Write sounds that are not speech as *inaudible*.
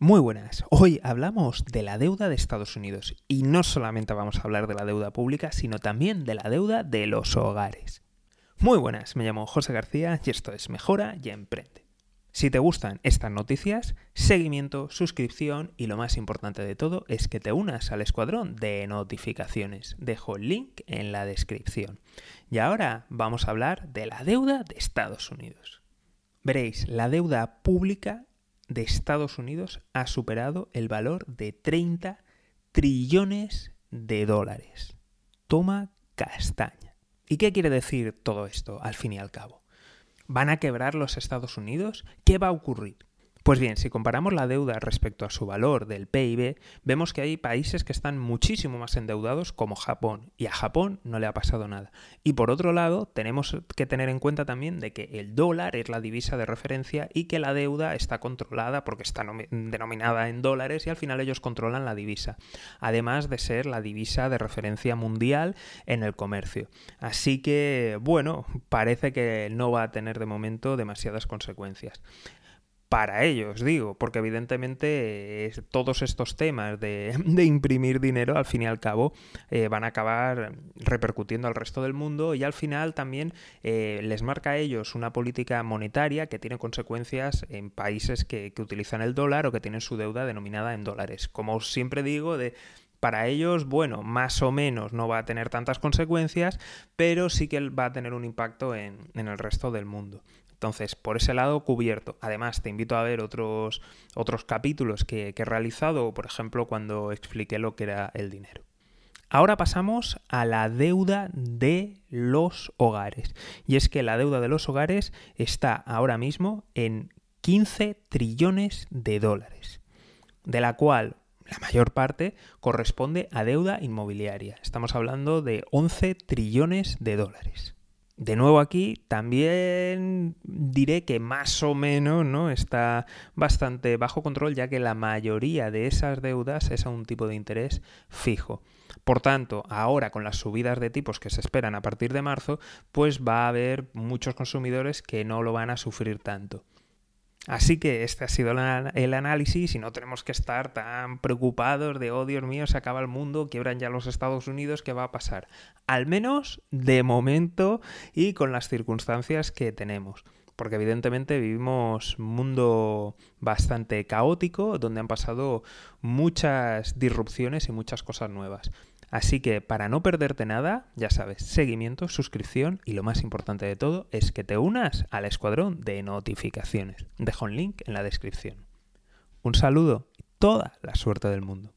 Muy buenas. Hoy hablamos de la deuda de Estados Unidos y no solamente vamos a hablar de la deuda pública, sino también de la deuda de los hogares. Muy buenas, me llamo José García y esto es Mejora y Emprende. Si te gustan estas noticias, seguimiento, suscripción y lo más importante de todo es que te unas al escuadrón de notificaciones. Dejo el link en la descripción. Y ahora vamos a hablar de la deuda de Estados Unidos. Veréis, la deuda pública de Estados Unidos ha superado el valor de 30 trillones de dólares. Toma castaña. ¿Y qué quiere decir todo esto al fin y al cabo? ¿Van a quebrar los Estados Unidos? ¿Qué va a ocurrir? Pues bien, si comparamos la deuda respecto a su valor del PIB, vemos que hay países que están muchísimo más endeudados como Japón, y a Japón no le ha pasado nada. Y por otro lado, tenemos que tener en cuenta también de que el dólar es la divisa de referencia y que la deuda está controlada porque está denominada en dólares y al final ellos controlan la divisa, además de ser la divisa de referencia mundial en el comercio. Así que, bueno, parece que no va a tener de momento demasiadas consecuencias para ellos, digo, porque evidentemente todos estos temas *laughs* de, imprimir dinero al fin y al cabo eh, van a acabar repercutiendo al resto del mundo y al final también eh, les marca a ellos una política monetaria que tiene consecuencias en países que, utilizan el dólar o que tienen su deuda denominada en dólares. Como siempre digo, de para ellos, bueno, más o menos no va a tener tantas consecuencias, pero sí que va a tener un impacto en el resto del mundo. Entonces, por ese lado, cubierto. Además, te invito a ver otros, otros capítulos que, he realizado, por ejemplo, cuando expliqué lo que era el dinero. Ahora pasamos a la deuda de los hogares. Y es que la deuda de los hogares está ahora mismo en 15 trillones de dólares, de la cual la mayor parte corresponde a deuda inmobiliaria. Estamos hablando de 11 trillones de dólares. De nuevo aquí también diré que más o menos ¿no? está bastante bajo control ya que la mayoría de esas deudas es a un tipo de interés fijo. Por tanto, ahora con las subidas de tipos que se esperan a partir de marzo, pues va a haber muchos consumidores que no lo van a sufrir tanto. Así que este ha sido el análisis y no tenemos que estar tan preocupados de, oh Dios mío, se acaba el mundo, quiebran ya los Estados Unidos, ¿qué va a pasar? Al menos de momento y con las circunstancias que tenemos porque evidentemente vivimos un mundo bastante caótico donde han pasado muchas disrupciones y muchas cosas nuevas. Así que para no perderte nada, ya sabes, seguimiento, suscripción y lo más importante de todo es que te unas al escuadrón de notificaciones. Dejo un link en la descripción. Un saludo y toda la suerte del mundo.